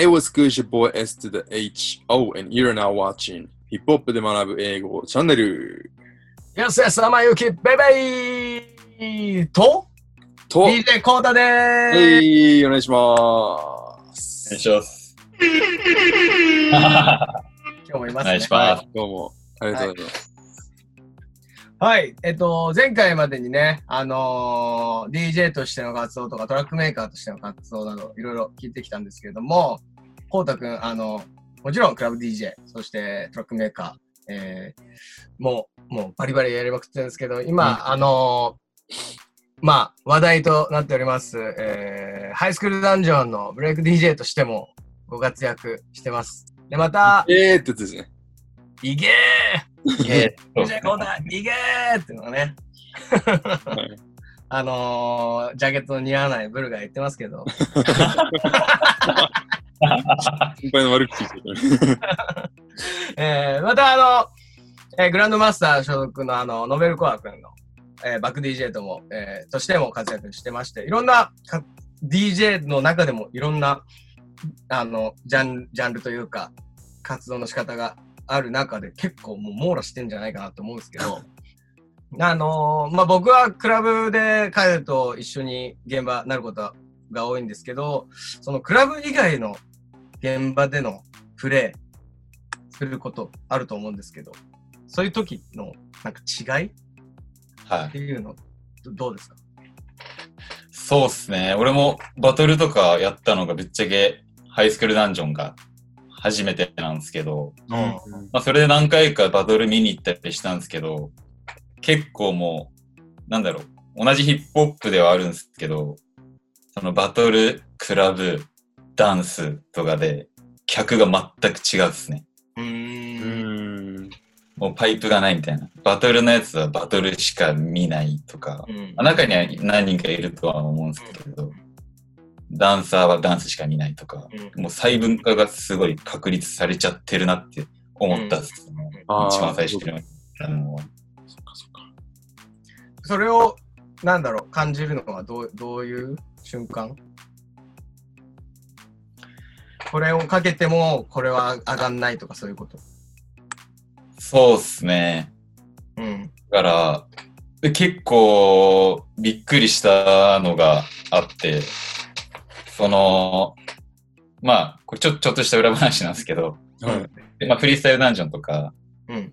Hey, what's good? Your boy S to the H. O, and you're now watching ヒップホップで学ぶ英語チャンネル。Yes, yes, 天ゆき、ベイベイと、と、DJ コータでーす。はい、お願いしまおす。願いします。今日もいますね。お願いします。どうも、ありがとうございます。はい。えっと、前回までにね、あのー DJ としての活動とかトラックメーカーとしての活動など、いろいろ聞いてきたんですけれども、コータくん、あの、もちろんクラブ DJ、そしてトラックメーカー、えー、もう、もうバリバリやりまくってるんですけど、今、あのーまあ、話題となっております、えー、ハイスクールダンジョンのブレイク DJ としてもご活躍してます。で、また、えーってやつですね。いけえー !DJ コータ、いけーっていうのがね、はいあのー、ジャケットの似合わないブルが言ってますけど、先輩の悪口言ってる。えー、またあの、えーグランドマスター所属のあの、ノベルコア君の、えーバック DJ とも、えーとしても活躍してまして、いろんな DJ の中でもいろんな、あの、ジャンジャンルというか、活動の仕方がある中で結構もう網羅してんじゃないかなと思うんですけど、あのーまあ、僕はクラブで彼と一緒に現場になることが多いんですけど、そのクラブ以外の現場でのプレイすることあると思うんですけど、そういう時のなんか違いっはいて。いうのどどうですか？そうっすね。俺もバトルとかやったのがぶっちゃけハイスクールダンジョンが初めてなんですけど、うんまあそれで何回かバトル見に行ったりしたんですけど、結構もう、なんだろう、同じヒップホップではあるんですけど、そのバトル、クラブ、ダンスとかで客が全く違うっすね。うんん。もうパイプがないみたいな。バトルのやつはバトルしか見ないとか、うん中には何人かいるとは思うんですけど、ダンサーはダンスしか見ないとか、うんもう細分化がすごい確立されちゃってるなって思ったっすね。一番最初にあのそっかそっか。それを、なんだろう、感じるのはどうどういう瞬間？これをかけても、これは上がんないとかそういうこと？そうっすね。うん。だから、で結構びっくりしたのがあって、その、まあ、これちょちょっとした裏話なんですけど、はい。でまあ、フリースタイルダンジョンとか、うん。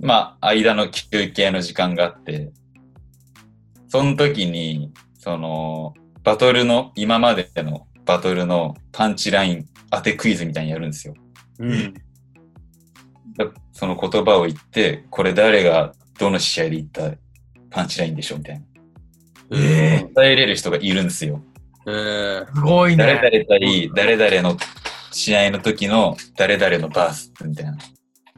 まあ、間の休憩の時間があって、その時に、その、バトルの、今までのバトルのパンチライン当てクイズみたいにやるんですよ。うん。だその言葉を言って、これ誰がどの試合で言ったパンチラインでしょみたいな。え答えれる人がいるんですよ。えー。すごい誰ね。々対誰々の試合の時の誰々のバースみたいな。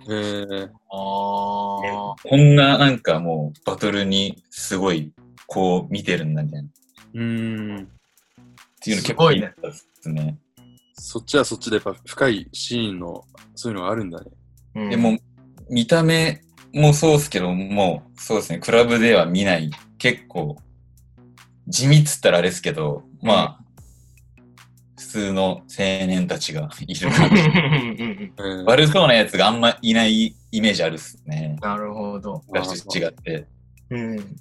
えー。あこんななんかもうバトルにすごいこう見てるんだみたいな。うん。っていうの結構いいですね。そっちはそっちでやっぱ深いシーンの、そういうのがあるんだね。あ。でも、見た目もそうっすけど、もう、そうですね、クラブでは見ない、結構、地味っつったらあれですけど、まあ、普通の青年たちがいる感じ。悪そうなやつがあんまいないイメージあるっすね。なるほど。昔と違って。うん。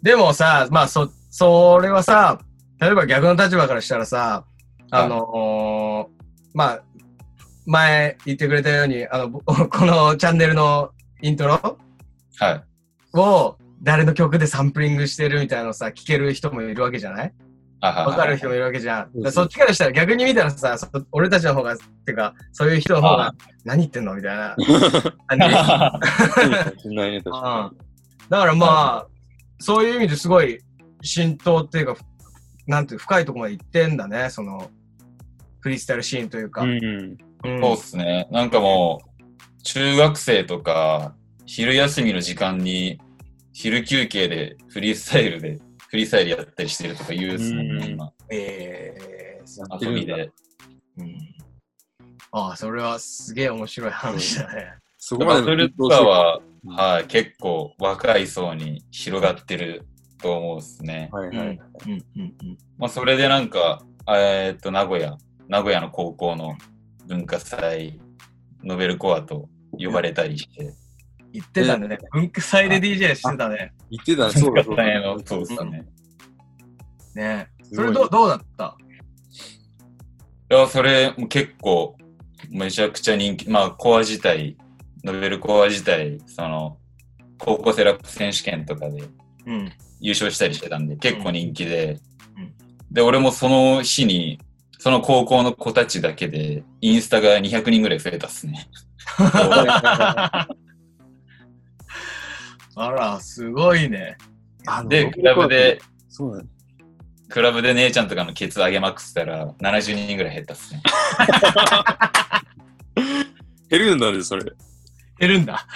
でもさ、まあ、そ、それはさ、例えば逆の立場からしたらさ、あのーまあ、前言ってくれたように、あの、ぼ このチャンネルのイントロはい。を誰の曲でサンプリングしてるみたいなのさ、聞ける人もいるわけじゃない？わかる人もいるわけじゃん。そっちからしたら逆に見たらさ、そ俺たちの方が、ってか、そういう人の方あが、何言ってんのみたいな だからまあ、そういう意味ですごい浸透っていうか、なんていう深いところまで行ってんだね、その、フリースタイルシーンというか。に。うん。うんそうっすね。なんかもう、中学生とか、昼休みの時間に、昼休憩でフリースタイルで、フリースタイルやったりしてるとか言うっすもんうんね、今。えーやってるんだ遊びで。うんああ、それはすげえ面白い話だね。そこまでバトルとかは、うんはい、結構若い層に広がってると思うっすね。はいはい。うんうんうんまあ、それでなんか、えーっと、名古屋名古屋の高校の文化祭、ノベルコアと呼ばれたりして、言ってたんだね。文化祭で DJ してたね。言ってたね、そうだそそうですね。ねそれどうどうだった？いや、それも結構、めちゃくちゃ人気。まあ、コア自体、ノベルコア自体、その、高校生ラップ選手権とかでうん。優勝したりしてたんで、結構人気で、うんで、俺もその日に、その高校の子たちだけで、インスタが200人ぐらい増えたっすね。あら、すごいね。あで、クラブで、、そうだね。クラブで姉ちゃんとかのケツ上げまくってたら、70人ぐらい減ったっすね。減るんだね、それ。減るんだ。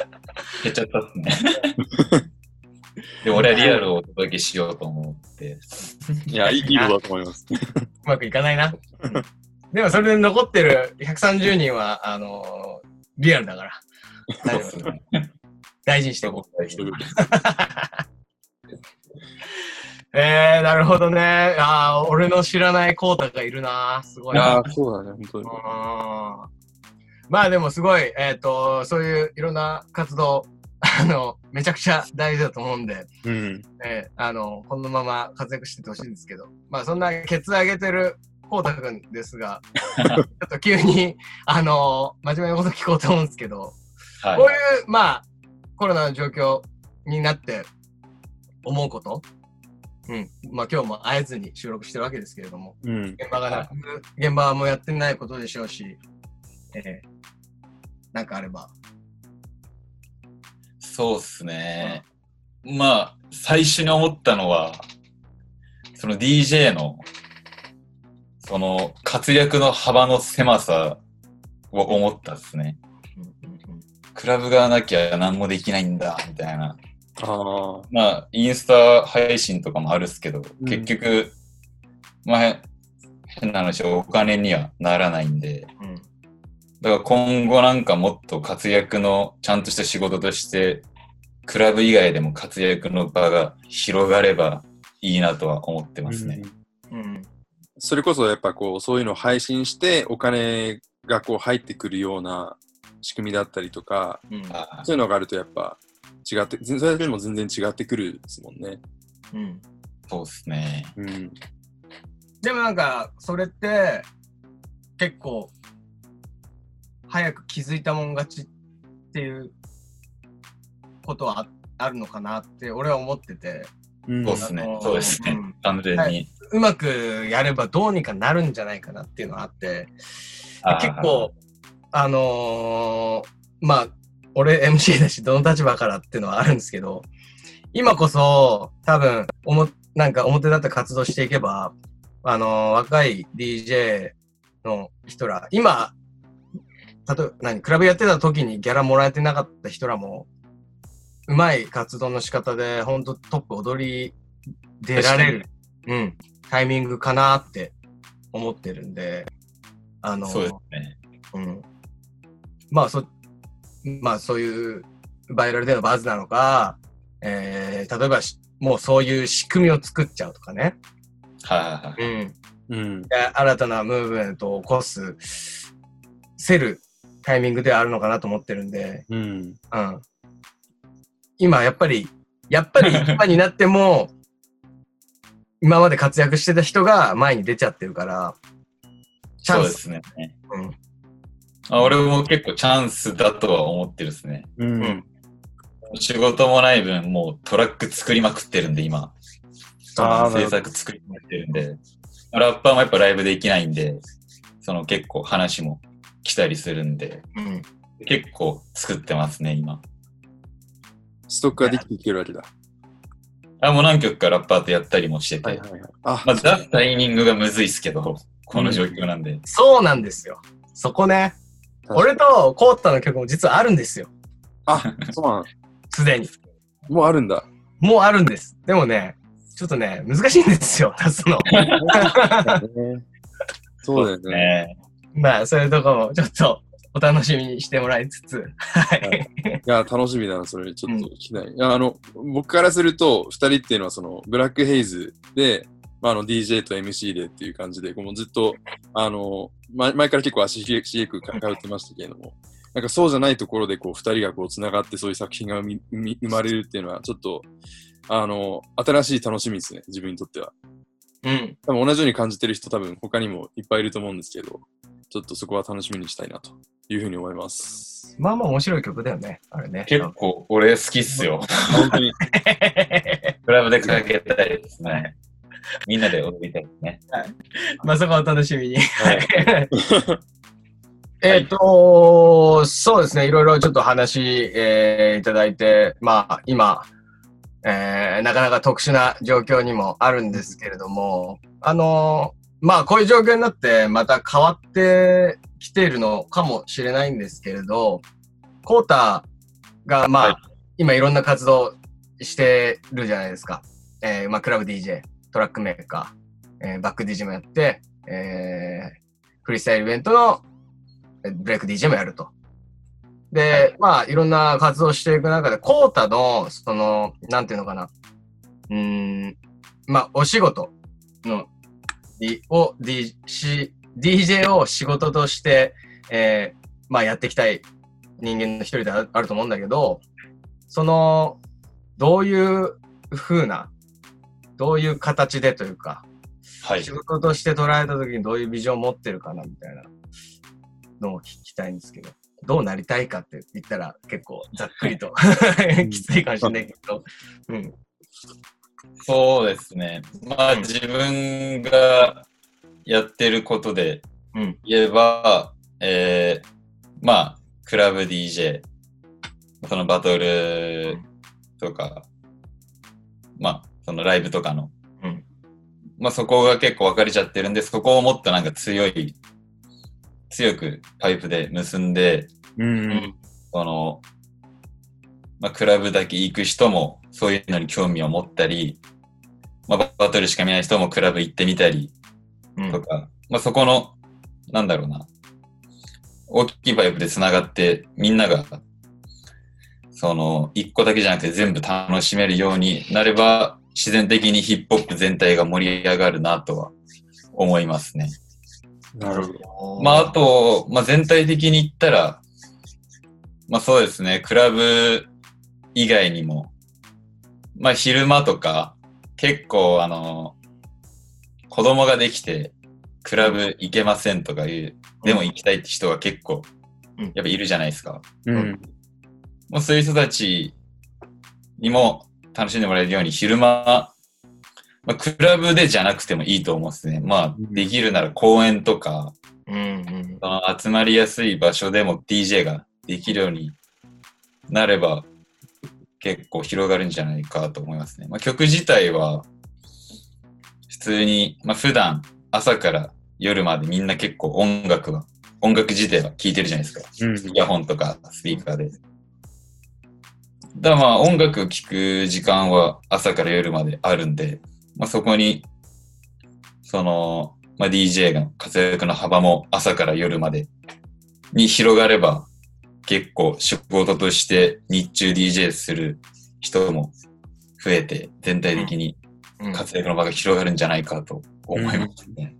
減っちゃったっすね。で、俺はリアルをお届けしようと思って。いや、いいいいことだと思います。うまくいかないな。でもそれで残ってる130人は、あのーリアルだから。大丈夫。大事にしていこう。えー、なるほどね。あー俺の知らないコータがいるな。すごいな。いやー、そうだね、本当に。うんまあでもすごい、えっ、と、そういういろんな活動、あの、めちゃくちゃ大事だと思うんで、うん。えーあの、このまま活躍しててほしいんですけど、まあそんなケツ上げてるこうたくんですが、ちょっと急に、あの、真面目なこと聞こうと思うんですけど、はいこういう、まあ、コロナの状況になって思うこと、うん。まあ今日も会えずに収録してるわけですけれども、うん。現場がなく、現場もやってないことでしょうし、えーなんかあれば。そうっすね。まあ、最初に思ったのは、その DJ の、その活躍の幅の狭さを思ったっすね。クラブがなきゃ何もできないんだ、みたいな。ああ。まあ、インスタ配信とかもあるっすけど、うん結局、まあ、変な話、お金にはならないんで、うんだから今後なんかもっと活躍のちゃんとした仕事として、クラブ以外でも活躍の場が広がればいいなとは思ってますね。うん。それこそやっぱこう、そういうのを配信して、お金がこう入ってくるような仕組みだったりとか、うん。あそういうのがあるとやっぱ違って、全それでも全然違ってくるですもんね。うん。そうですね。うん。でもなんか、それって、結構、早く気づいたもん勝ちっていうことはああるのかなって俺は思ってて、うん。そうっすね。あのーそうですね。ん。完全に。はうまくやればどうにかなるんじゃないかなっていうのがあって、結構、あのーまあ、俺 MC だし、どの立場からっていうのはあるんですけど、今こそ、多分、おも、なんか表立った活動していけば、あのー若い DJ の人ら、今、例えば、何、クラブやってた時にギャラもらえてなかった人らも、うまい活動の仕方で、ほんとトップ踊り出られる、うん、タイミングかなって思ってるんで、あのーそうですね。うん。まあ、そ、まあ、そういう、バイラルでのバズなのか、えー、例えばし、もうそういう仕組みを作っちゃうとかね。はいはいはい。うん。うん。で新たなムーブメントを起こす、せるタイミングではあるのかなと思ってるんで、うん。うん。今、やっぱり、やっぱり今になっても、今まで活躍してた人が前に出ちゃってるから、チャンス。そうですね。うん。あ俺も結構チャンスだとは思ってるですね。ううんん。仕事もない分、もうトラック作りまくってるんで、今。あー制作作りまくってるんで。ラッパーもやっぱライブできないんで、その結構話も来たりするんで、うん。結構作ってますね、今。ストックができていけるわけだ。あ、もう何曲かラッパーとやったりもしてて、はいはいはい。あ、まあ、出すタイミングがむずいっすけど、この状況なんで。そうなんですよ。そこね。俺とコータの曲も実はあるんですよ。あ、そうなの。すでに。もうあるんだ。もうあるんです。でもね、ちょっとね、難しいんですよ、出すの。そうだよね。ねまあ、そういうとこもちょっとお楽しみにしてもらいつつ。はい。いや、楽しみだな、それ、ちょっと聞きたい。いや、あの、僕からすると、二人っていうのは、その、ブラックヘイズで、まあ、あの DJ と MC でっていう感じで、もうずっと、あの、前前から結構足しげく通ってましたけれども、なんかそうじゃないところでこう二人がこう繋がってそういう作品が生まれるっていうのはちょっと、あの、新しい楽しみですね、自分にとっては。うん。多分同じように感じてる人多分他にもいっぱいいると思うんですけど、ちょっとそこは楽しみにしたいなというふうに思います。まあまあ面白い曲だよね。あれね。結構俺好きっすよ。本当に。クラブでかけたいですね。みんなで踊りたいですね。まあそこはお楽しみに。はい。えっと、そうですね。いろいろちょっと話、えーいただいて、まあ今、えーなかなか特殊な状況にもあるんですけれども、あのーまあこういう状況になってまた変わってきているのかもしれないんですけれど、コータがまあ、はい今いろんな活動してるじゃないですか。えーまあクラブ DJ、トラックメーカー、えーバック DJ もやって、えーフリースタイルイベントのえブレイク DJ もやると。で、まあ、いろんな活動していく中で、コータの、その、なんていうのかな。うーん、まあ、お仕事の、いを、D、し DJ を仕事として、えーまあ、やっていきたい人間の一人でああると思うんだけど、その、どういう風な、どういう形でというか、はい仕。事として捉えた時にどういうビジョンを持ってるかなみたいなのを聞きたいんですけど、どうなりたいかって言ったら結構ざっくりと きついかもしれないけど、うん。そうですね。まあ自分がやってることでうん言えば、えー、まあ、クラブ DJ、そのバトルとか、まあ、そのライブとかの、うんまあそこが結構分かれちゃってるんで、そこをもっとなんか強い、強くパイプで結んで、うん。その、まあ、クラブだけ行く人もそういうのに興味を持ったり、まあ、ババトルしか見ない人もクラブ行ってみたりうんとか、まあ、そこの、なんだろうな、大きいパイプで繋がって、みんなが、その、一個だけじゃなくて全部楽しめるようになれば、自然的にヒップホップ全体が盛り上がるなとは思いますね。なるほど。まあ、あと、まあ、全体的に言ったら、まあそうですね、クラブ以外にも、まあ昼間とか、結構あの、子供ができて、クラブ行けませんとかいう、でも行きたいって人が結構うん、やっぱいるじゃないですか。うん。もうそういう人たちにも楽しんでもらえるように、昼間、まあ、クラブでじゃなくてもいいと思うんですね。まあ、できるなら公園とか、うんうん。その集まりやすい場所でも DJ ができるようになれば結構広がるんじゃないかと思いますね。まあ、曲自体は普通に、まあ、普段朝から夜までみんな結構音楽は、音楽自体は聴いてるじゃないですか。うん。イヤホンとかスピーカーで。だまあ音楽聴く時間は朝から夜まであるんで、まあそこに、その、まあ DJ の活躍の幅も朝から夜までに広がれば、結構仕事として日中 DJ する人も増えて、全体的にうん活躍の場が広がるんじゃないかと思いますね。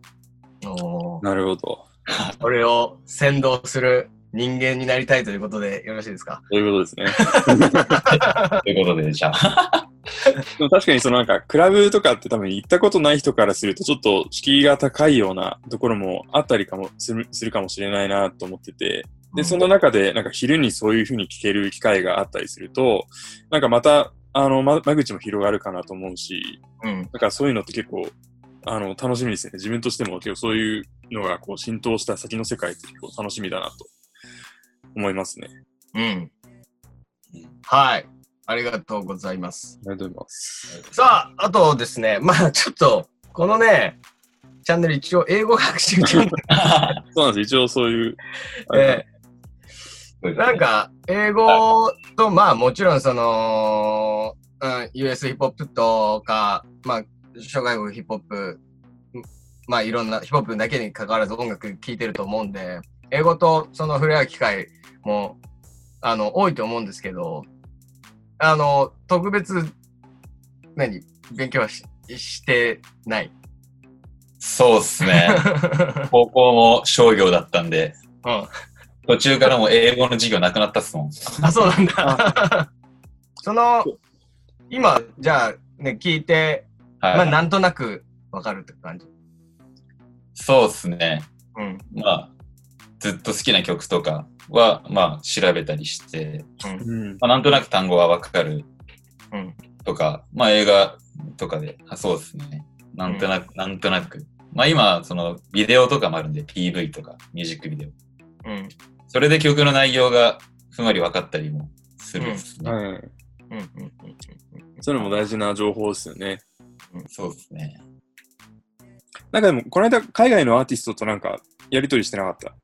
おーなるほど。それを先導する人間になりたいということでよろしいですか？そういうことですね。ということで、じゃあ。でも確かにそのなんか、クラブとかって多分行ったことない人からすると、ちょっと敷居が高いようなところもあったりかもするするかもしれないなと思ってて、で、その中でなんか昼にそういう風に聞ける機会があったりすると、なんかまた、あの、ま間口も広がるかなと思うし、うん。だからそういうのって結構、あの、楽しみですね。自分としても結構そういうのがこう浸透した先の世界って結構楽しみだなと思いますね。うん。はい。ありがとうございます。ありがとうございます。さあ、あとですね、まあちょっと、このね、チャンネル一応英語学習チャンネル そうなんです。一応そういう、で、なんか、英語と、まあもちろんその、うん、US ヒップホップとか、まあ、諸外国ヒップホップ、まあいろんなヒップホップだけに関わらず音楽聴いてると思うんで、英語とその触れ合う機会も、あの、多いと思うんですけど、あの、特別、何勉強はししてない。そうっすね。高校も商業だったんで、うん。途中からもう英語の授業なくなったっすもん。あ、そうなんだ。その、今、じゃあ、ね、聞いて、はい。まあ、なんとなくわかるって感じ？そうっすね。うん。まあ、ずっと好きな曲とかは、まあ、調べたりして、うん。まあ、なんとなく単語はわかるうん。とか、まあ、映画とかで、あそうですね。なんとなく、なんとなく。まあ、今、その、ビデオとかもあるんで、PV とか、ミュージックビデオ。うん。それで曲の内容がふんわり分かったりもするんですね。はい。うん。うん。うん。それも大事な情報ですよね。そうですね。なんかでも、この間、海外のアーティストとなんか、やりとりしてなかった？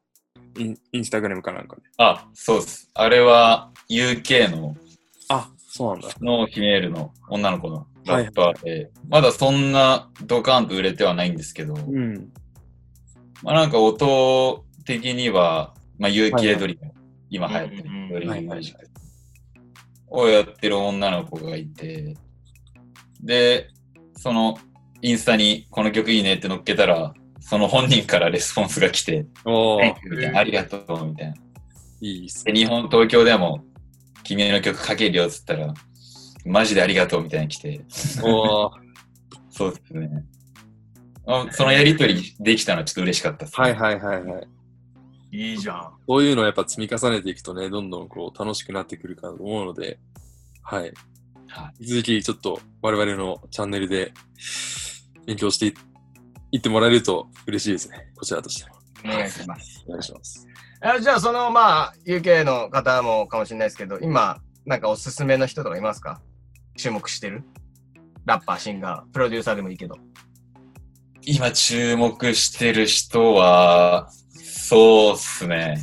インインスタグラムかなんかで。あ、そうです。あれは UK のあ、そうなんだ。のヒメールの女の子のラッパーで、まだそんなドカーンと売れてはないんですけど、うん。まあなんか音的には、まあはいは UK いドリム、今流行ってるうんうんうんドリはいはい。ムミュージックをやってる女の子がいて、で、そのインスタにこの曲いいねって乗っけたら、その本人からレスポンスが来て、おありがとうみたいな。いいっすで、日本、東京でも君の曲かけるよっつったら、マジでありがとうみたいに来て、おー、そうですね。あそのやりとりできたのはちょっと嬉しかったです、はいはいはいはい。いいじゃん。そういうのをやっぱ積み重ねていくとね、どんどんこう楽しくなってくるかと思うので、はい。は引き続きちょっと我々のチャンネルで勉強していいってもらえると嬉しいですね。こちらとしても。お願いします。お願いします。あじゃあ、その、まあ、UK の方もかもしれないですけど、今、なんかおすすめの人とかいますか？注目してる？ラッパー、シンガー、プロデューサーでもいいけど。今注目してる人は、そうっすね。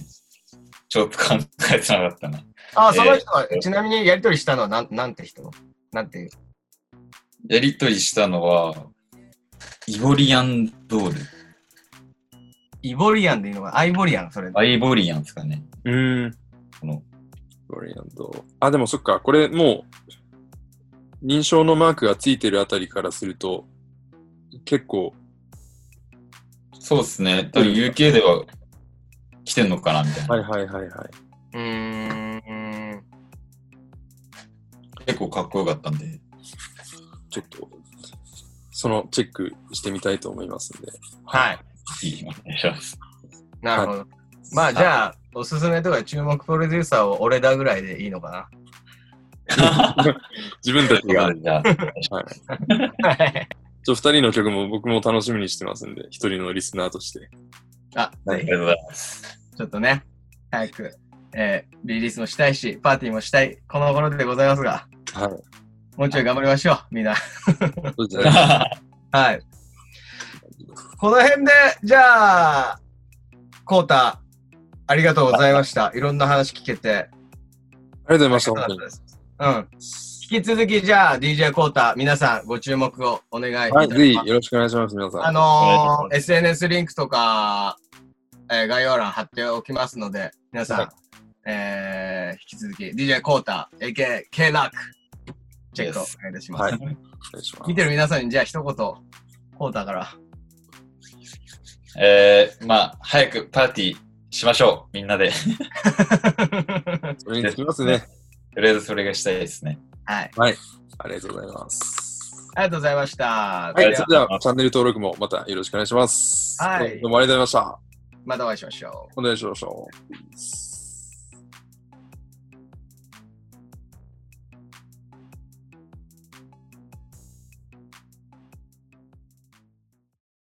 ちょっと考えてなかったな。あ、えーその人は、ちなみにやりとりしたのはなんなんて人なんていう？やりとりしたのは、イボリアンドール。イボリアンでいいのか？アイボリアン、それ。アイボリアンですかね。うーん。このロリアンド。あ、でもそっか。これもう、認証のマークがついてるあたりからすると、結構、そうっすね。多分 UK では来てんのかなみたいな。はいはいはいはい。うーん。結構かっこよかったんで。ちょっと、そのチェックしてみたいと思いますんで。はい。いいお願いします。なるほど。まあ、じゃあ、おすすめとか注目プロデューサーを俺だぐらいでいいのか 自分たちが、じゃあ、はい。な。はい。ちょ、二人の曲も僕も楽しみにしてますんで、一人のリスナーとして。あ、ありが、とうございます。ちょっとね、早く、えーリリースもしたいし、パーティーもしたい、この頃でございますが、はい。もうちょい頑張りましょう、みんな。はい。この辺で、じゃあ、コータ、ありがとうございました。いろんな話聞けて。ありがとうございました。うん。引き続き、じゃあ、DJ コータ、皆さんご注目をお願いいたしはい、ます。ぜひよろしくお願いします、皆さん。あのー、SNS リンクとか、えー概要欄貼っておきますので、皆さん、はいえー、引き続き、DJ コータ、AK、K ラック、チェックをお願いいたします。はいお願いします見てる皆さんに、じゃあ一言、コータから。えー、まあ、早くパーティーしましょう。みんなで。それにつきますね。とりあえずそれがしたいですね。はい。ありがとうございます。ありがとうございました。はい、それではチャンネル登録もまたよろしくお願いします。はいどうもありがとうございました。またお会いしましょう。お願いしましょう。